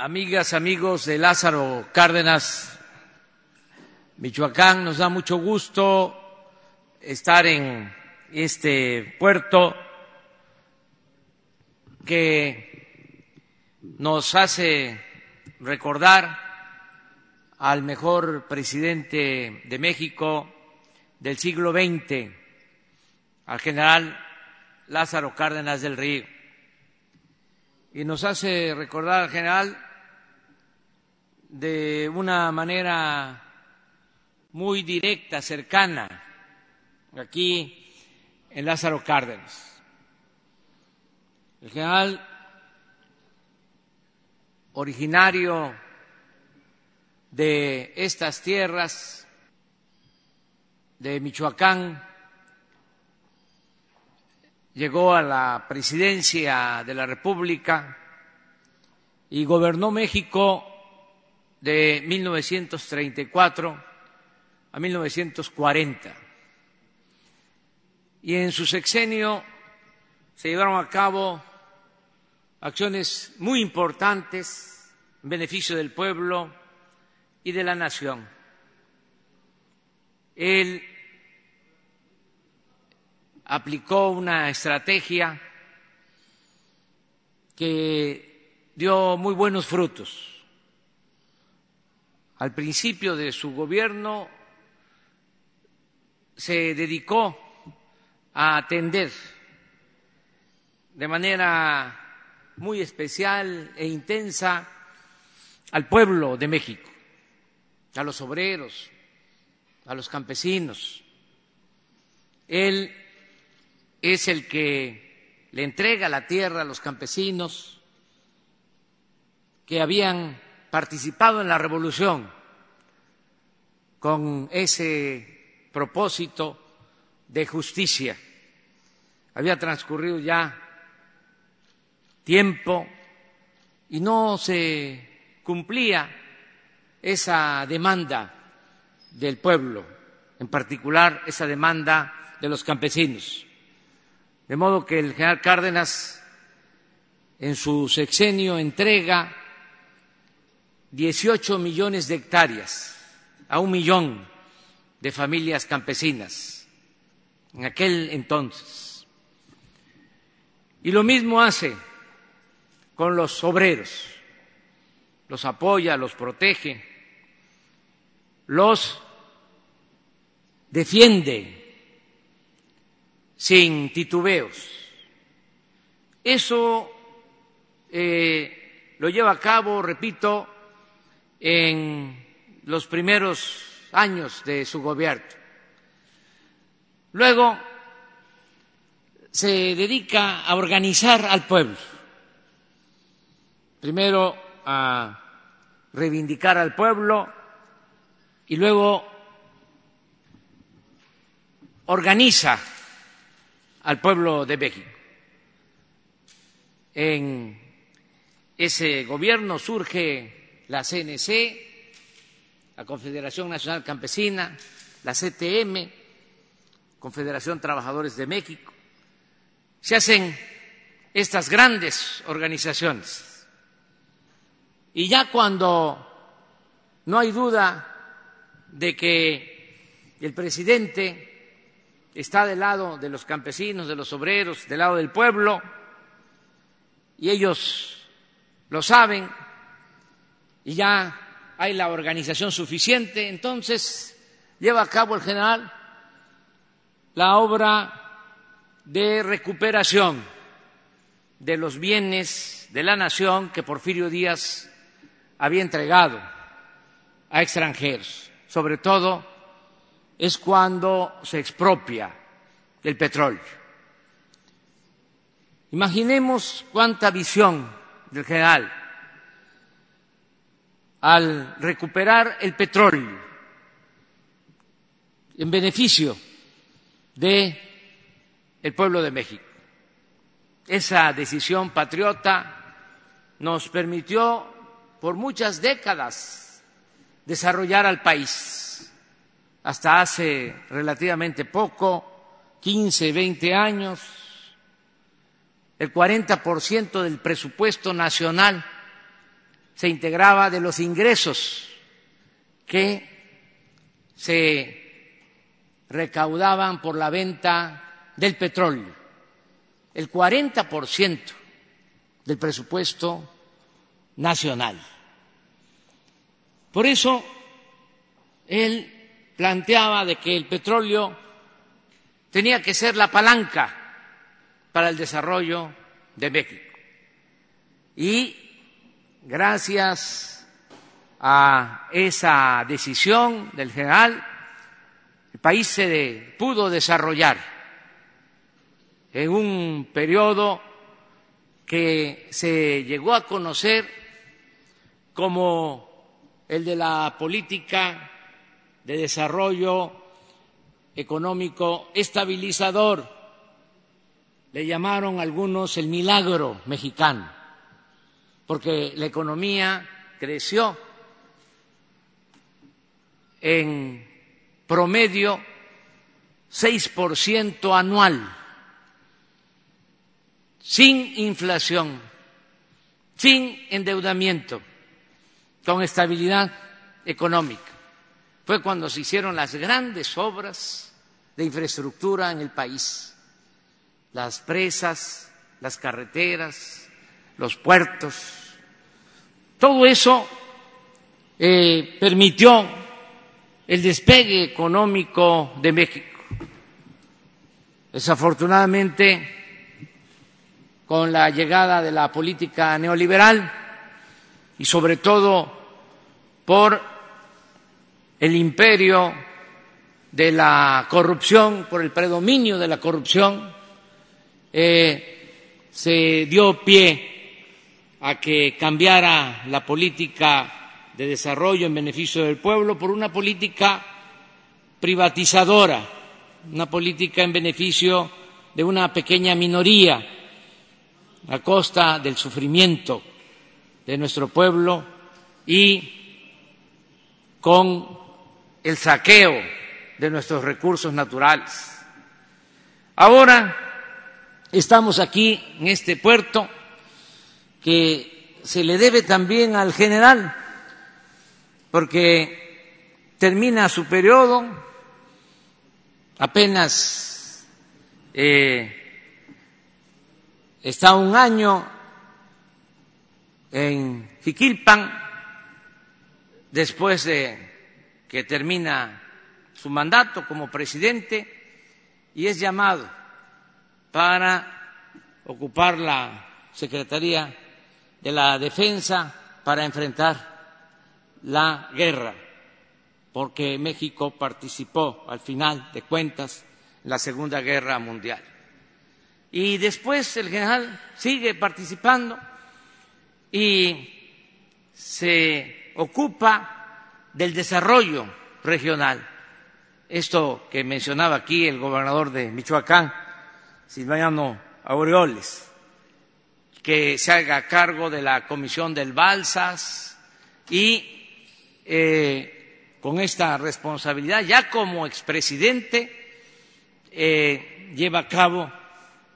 amigas, amigos de Lázaro Cárdenas, Michoacán, nos da mucho gusto estar en este puerto que nos hace recordar al mejor presidente de México del siglo XX, al general Lázaro Cárdenas del Río. Y nos hace recordar al general de una manera muy directa, cercana, aquí en Lázaro Cárdenas. El general originario de estas tierras, de Michoacán, llegó a la presidencia de la República y gobernó México de 1934 a 1940. Y en su sexenio se llevaron a cabo acciones muy importantes en beneficio del pueblo y de la nación. Él aplicó una estrategia que dio muy buenos frutos al principio de su gobierno se dedicó a atender de manera muy especial e intensa al pueblo de México, a los obreros, a los campesinos. Él es el que le entrega la tierra a los campesinos que habían participado en la revolución con ese propósito de justicia. Había transcurrido ya tiempo y no se cumplía esa demanda del pueblo, en particular esa demanda de los campesinos. De modo que el general Cárdenas en su sexenio entrega 18 millones de hectáreas a un millón de familias campesinas en aquel entonces. Y lo mismo hace con los obreros, los apoya, los protege, los defiende sin titubeos. Eso eh, lo lleva a cabo, repito, en los primeros años de su gobierno. Luego se dedica a organizar al pueblo, primero a reivindicar al pueblo y luego organiza al pueblo de México. En ese gobierno surge la CNC, la Confederación Nacional Campesina, la CTM, Confederación Trabajadores de México. Se hacen estas grandes organizaciones. Y ya cuando no hay duda de que el presidente está del lado de los campesinos, de los obreros, del lado del pueblo, y ellos lo saben, y ya hay la organización suficiente, entonces lleva a cabo el general la obra de recuperación de los bienes de la nación que Porfirio Díaz había entregado a extranjeros. Sobre todo es cuando se expropia el petróleo. Imaginemos cuánta visión del general al recuperar el petróleo en beneficio de el pueblo de México. Esa decisión patriota nos permitió por muchas décadas desarrollar al país. Hasta hace relativamente poco, 15, 20 años, el 40% del presupuesto nacional se integraba de los ingresos que se recaudaban por la venta del petróleo. El 40% del presupuesto nacional. Por eso él planteaba de que el petróleo tenía que ser la palanca para el desarrollo de México. Y gracias a esa decisión del general, el país se pudo desarrollar en un periodo que se llegó a conocer como el de la política de desarrollo económico estabilizador. Le llamaron algunos el milagro mexicano, porque la economía creció en promedio seis por ciento anual, sin inflación, sin endeudamiento, con estabilidad económica. Fue cuando se hicieron las grandes obras de infraestructura en el país, las presas, las carreteras, los puertos. Todo eso eh, permitió el despegue económico de México. Desafortunadamente, con la llegada de la política neoliberal y sobre todo por el imperio de la corrupción, por el predominio de la corrupción, eh, se dio pie a que cambiara la política de desarrollo en beneficio del pueblo por una política privatizadora, una política en beneficio de una pequeña minoría a costa del sufrimiento de nuestro pueblo y con el saqueo de nuestros recursos naturales. Ahora estamos aquí en este puerto que se le debe también al general porque termina su periodo, apenas eh, está un año en Jiquilpan, después de que termina su mandato como presidente, y es llamado para ocupar la Secretaría de la Defensa para enfrentar la guerra, porque México participó al final de cuentas en la Segunda Guerra Mundial. Y después el general sigue participando y se ocupa del desarrollo regional. Esto que mencionaba aquí el gobernador de Michoacán, Silvano Aureoles, que se haga cargo de la Comisión del Balsas y eh, con esta responsabilidad, ya como expresidente, eh, lleva a cabo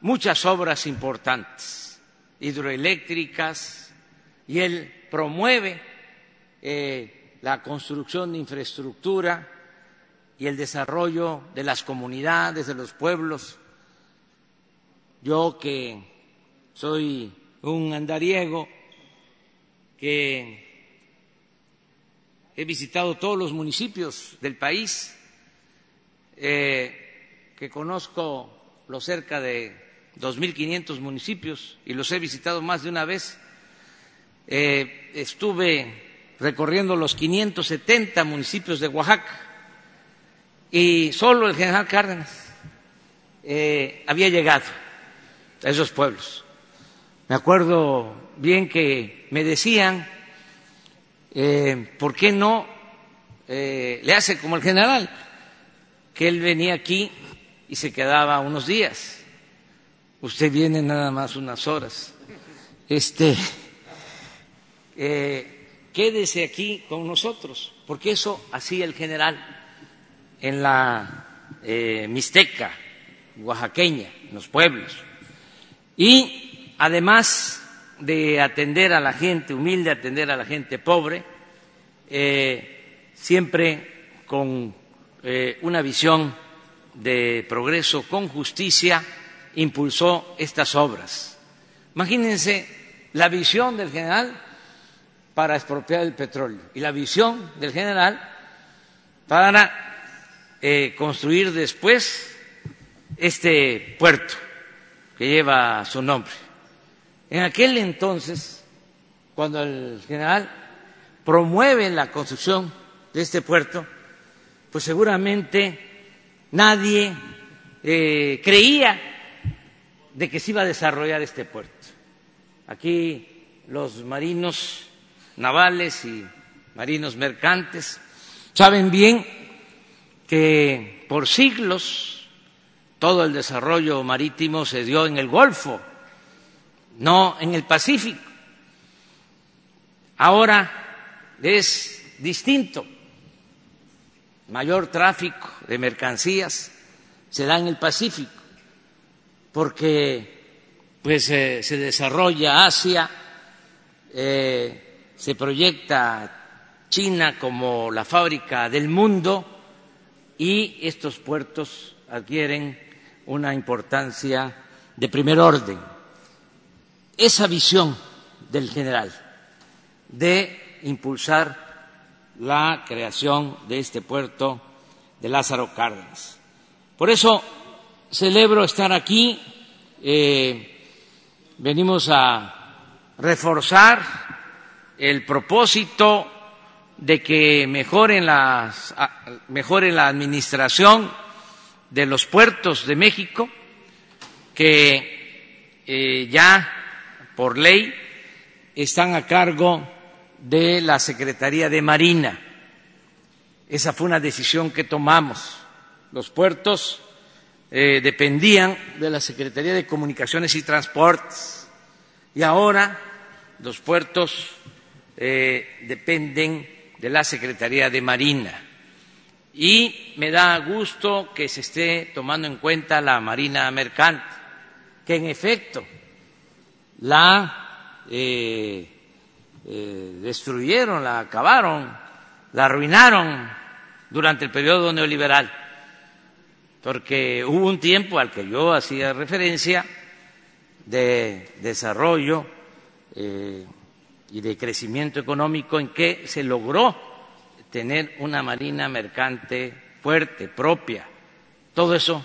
muchas obras importantes, hidroeléctricas, y él promueve eh, la construcción de infraestructura y el desarrollo de las comunidades, de los pueblos. Yo que soy un andariego, que he visitado todos los municipios del país, eh, que conozco los cerca de 2.500 municipios y los he visitado más de una vez. Eh, estuve recorriendo los 570 municipios de Oaxaca y solo el general Cárdenas eh, había llegado a esos pueblos. Me acuerdo bien que me decían eh, ¿por qué no eh, le hace como el general? Que él venía aquí y se quedaba unos días. Usted viene nada más unas horas. Este, eh, quédese aquí con nosotros, porque eso hacía el general en la Mixteca, oaxaqueña, en los pueblos. Y además de atender a la gente humilde, atender a la gente pobre, eh, siempre con eh, una visión de progreso, con justicia, impulsó estas obras. Imagínense la visión del general para expropiar el petróleo y la visión del general para eh, construir después este puerto que lleva su nombre. En aquel entonces, cuando el general promueve la construcción de este puerto, pues seguramente nadie eh, creía de que se iba a desarrollar este puerto. Aquí los marinos navales y marinos mercantes saben bien que por siglos todo el desarrollo marítimo se dio en el Golfo, no en el Pacífico. Ahora es distinto. Mayor tráfico de mercancías se da en el Pacífico porque pues eh, se desarrolla Asia, eh, se proyecta China como la fábrica del mundo y estos puertos adquieren una importancia de primer orden. Esa visión del general de impulsar la creación de este puerto de Lázaro Cárdenas. Por eso celebro estar aquí. Eh, venimos a reforzar el propósito de que mejoren las, mejore la administración de los puertos de México, que eh, ya por ley están a cargo de la Secretaría de Marina. Esa fue una decisión que tomamos. Los puertos eh, dependían de la Secretaría de Comunicaciones y Transportes y ahora los puertos eh, dependen de la Secretaría de Marina. Y me da gusto que se esté tomando en cuenta la Marina Mercante, que en efecto la eh, destruyeron, la acabaron, la arruinaron durante el periodo neoliberal porque hubo un tiempo al que yo hacía referencia de desarrollo eh, y de crecimiento económico en que se logró tener una marina mercante fuerte, propia. Todo eso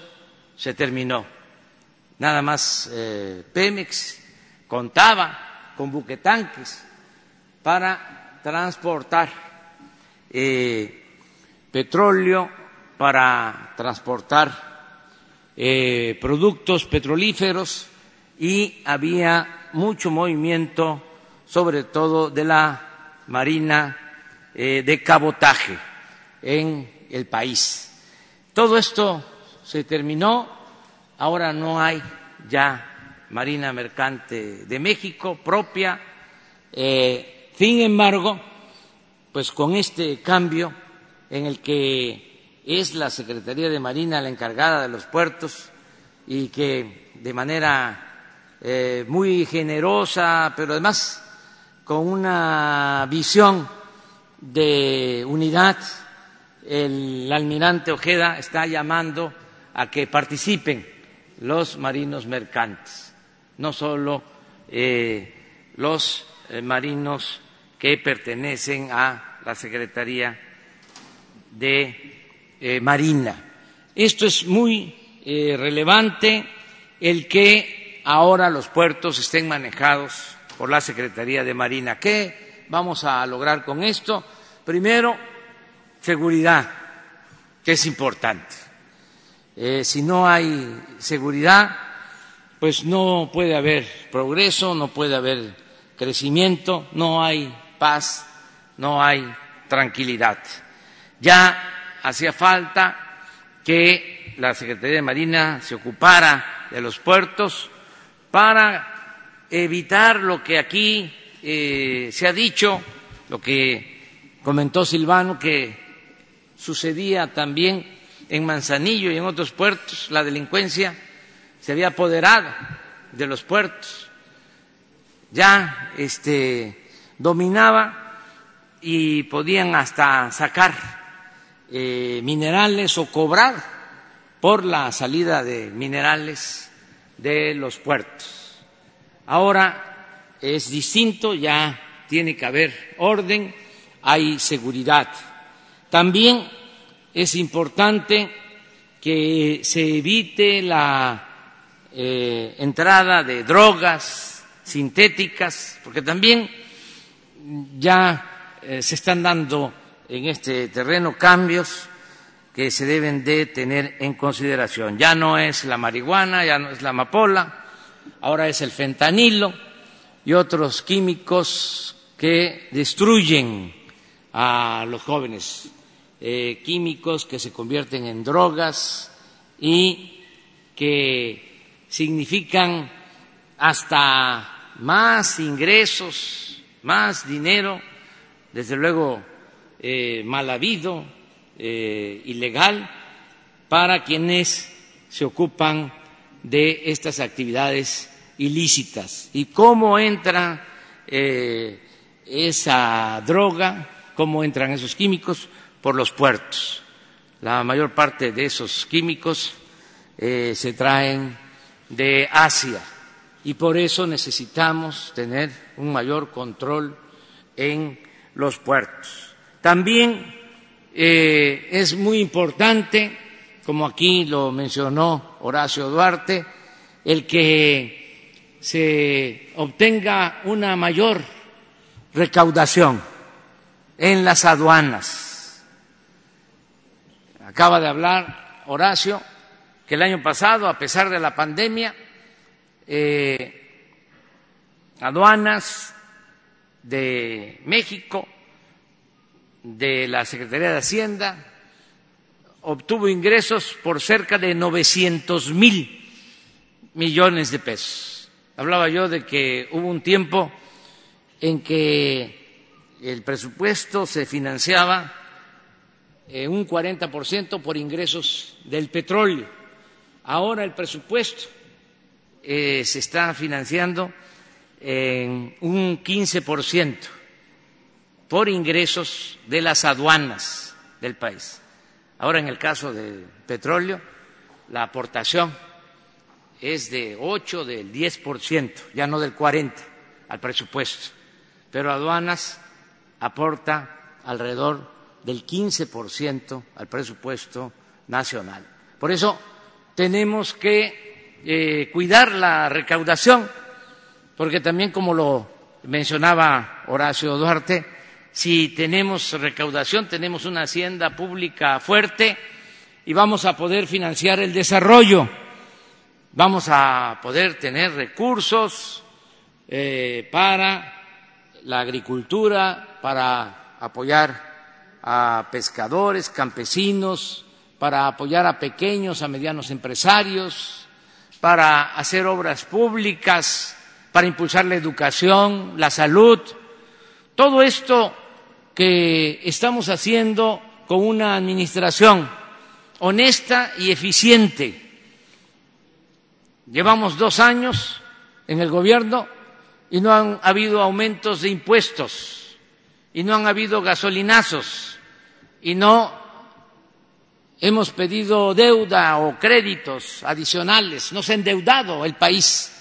se terminó. Nada más eh, Pemex contaba con buquetanques para transportar eh, petróleo para transportar eh, productos petrolíferos y había mucho movimiento, sobre todo de la marina eh, de cabotaje en el país. Todo esto se terminó, ahora no hay ya Marina Mercante de México propia. Eh, sin embargo, pues con este cambio en el que es la Secretaría de Marina la encargada de los puertos y que de manera eh, muy generosa, pero además con una visión de unidad, el almirante Ojeda está llamando a que participen los marinos mercantes, no solo eh, los eh, marinos que pertenecen a la Secretaría de eh, marina. Esto es muy relevante el que ahora los puertos estén manejados por la Secretaría de Marina. ¿Qué vamos a lograr con esto? Primero, seguridad, que es importante. Si no hay seguridad, pues no puede haber progreso, no puede haber crecimiento, no hay paz, no hay tranquilidad. Ya hacía falta que la Secretaría de Marina se ocupara de los puertos para evitar lo que aquí eh, se ha dicho, lo que comentó Silvano, que sucedía también en Manzanillo y en otros puertos, la delincuencia se había apoderado de los puertos. ya este, dominaba y podían hasta sacar eh, minerales o cobrar por la salida de minerales de los puertos. Ahora es distinto, ya tiene que haber orden, hay seguridad. También es importante que se evite la eh, entrada de drogas sintéticas, porque también ya eh, se están dando en este terreno cambios que se deben de tener en consideración. Ya no es la marihuana, ya no es la amapola, ahora es el fentanilo y otros químicos que destruyen a los jóvenes, eh, químicos que se convierten en drogas y que significan hasta más ingresos, más dinero, desde luego eh, mal habido, eh, ilegal, para quienes se ocupan de estas actividades ilícitas. ¿Y cómo entra eh, esa droga? ¿Cómo entran esos químicos? Por los puertos. La mayor parte de esos químicos se traen de Asia y por eso necesitamos tener un mayor control en los puertos. También eh, es muy importante, como aquí lo mencionó Horacio Duarte, el que se obtenga una mayor recaudación en las aduanas. Acaba de hablar Horacio que el año pasado, a pesar de la pandemia, eh, aduanas de México, de la Secretaría de Hacienda, obtuvo ingresos por cerca de 900 mil millones de pesos. Hablaba yo de que hubo un tiempo en que el presupuesto se financiaba en un 40% por ingresos del petróleo. Ahora el presupuesto eh, se está financiando en un 15% por ingresos de las aduanas del país. Ahora, en el caso del petróleo, la aportación es de 8, del 10%, ya no del 40% al presupuesto, pero aduanas aporta alrededor del 15% al presupuesto nacional. Por eso tenemos que eh, cuidar la recaudación, porque también, como lo mencionaba Horacio Duarte, si tenemos recaudación, tenemos una hacienda pública fuerte y vamos a poder financiar el desarrollo, vamos a poder tener recursos eh, para la agricultura, para apoyar a pescadores, campesinos, para apoyar a pequeños, a medianos empresarios, para hacer obras públicas, para impulsar la educación, la salud. Todo esto que estamos haciendo con una administración honesta y eficiente. Llevamos dos años en el gobierno y no han habido aumentos de impuestos y no han habido gasolinazos y no hemos pedido deuda o créditos adicionales, no se ha endeudado el país.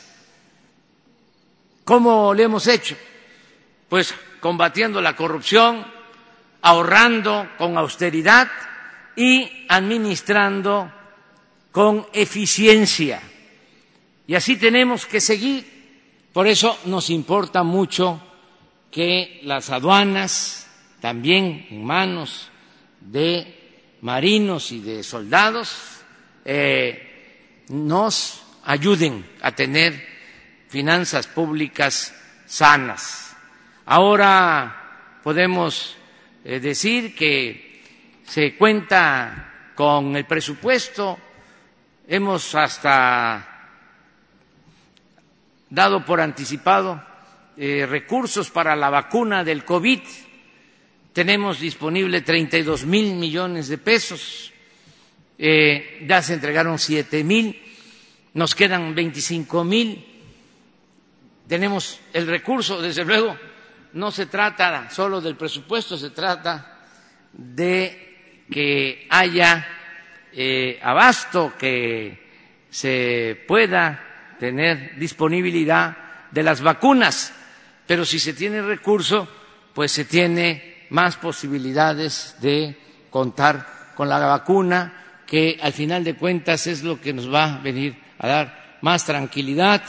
¿Cómo lo hemos hecho? Pues combatiendo la corrupción, ahorrando con austeridad y administrando con eficiencia. Y así tenemos que seguir. Por eso nos importa mucho que las aduanas, también en manos de marinos y de soldados, eh, nos ayuden a tener finanzas públicas sanas. Ahora podemos eh, decir que se cuenta con el presupuesto, hemos hasta dado por anticipado eh, recursos para la vacuna del COVID, tenemos disponible 32 mil millones de pesos, eh, ya se entregaron siete mil, nos quedan 25 mil. Tenemos el recurso, desde luego, no se trata solo del presupuesto, se trata de que haya eh, abasto, que se pueda tener disponibilidad de las vacunas, pero si se tiene recurso, pues se tiene más posibilidades de contar con la vacuna, que al final de cuentas es lo que nos va a venir a dar más tranquilidad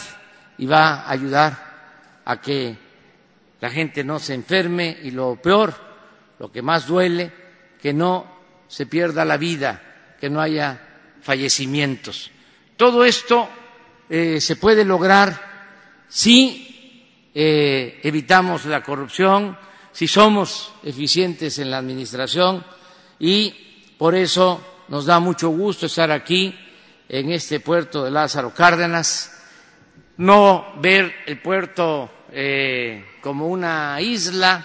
y va a ayudar a que la gente no se enferme y lo peor, lo que más duele, que no se pierda la vida, que no haya fallecimientos. Todo esto eh, se puede lograr si eh, evitamos la corrupción, si somos eficientes en la administración y por eso nos da mucho gusto estar aquí en este puerto de Lázaro Cárdenas, no ver el puerto eh, como una isla,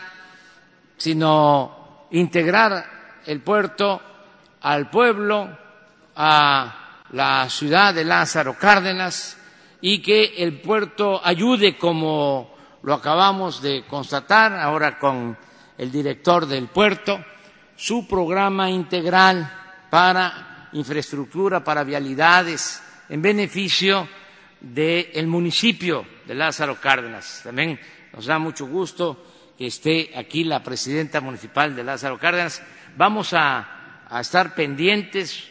sino integrar el puerto al pueblo, a la ciudad de Lázaro Cárdenas y que el puerto ayude, como lo acabamos de constatar ahora con el director del puerto, su programa integral para infraestructura, para vialidades, en beneficio del municipio de Lázaro Cárdenas. También nos da mucho gusto que esté aquí la presidenta municipal de Lázaro Cárdenas. Vamos a, estar pendientes,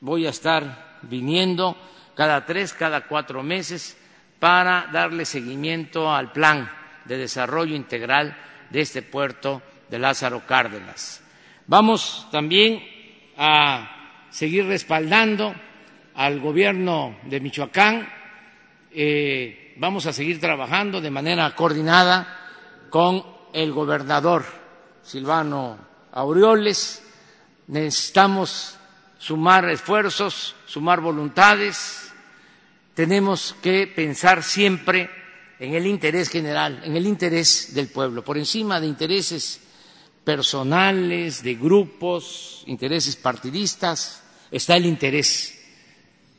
voy a estar viniendo cada tres, cada cuatro meses para darle seguimiento al plan de desarrollo integral de este puerto de Lázaro Cárdenas. Vamos también a seguir respaldando al gobierno de Michoacán. Eh, vamos a seguir trabajando de manera coordinada con el gobernador Silvano Aureoles. Necesitamos sumar esfuerzos, sumar voluntades. Tenemos que pensar siempre en el interés general, en el interés del pueblo, por encima de intereses personales, de grupos, intereses partidistas, está el interés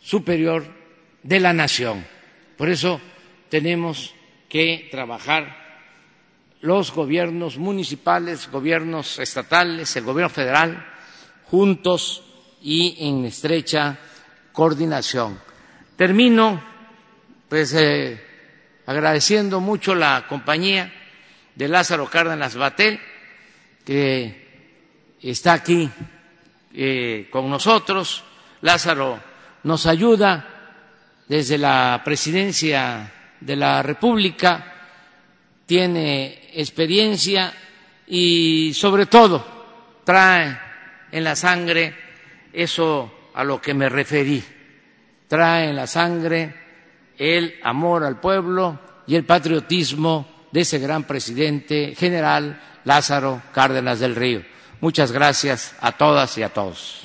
superior de la nación. Por eso tenemos que trabajar los gobiernos municipales, gobiernos estatales, el gobierno federal, juntos y en estrecha coordinación. Termino pues eh, agradeciendo mucho la compañía de Lázaro Cárdenas Batel que está aquí eh, con nosotros. Lázaro nos ayuda desde la presidencia de la República, tiene experiencia y sobre todo trae en la sangre eso a lo que me referí, trae la sangre el amor al pueblo y el patriotismo de ese gran presidente general Lázaro Cárdenas del Río. Muchas gracias a todas y a todos.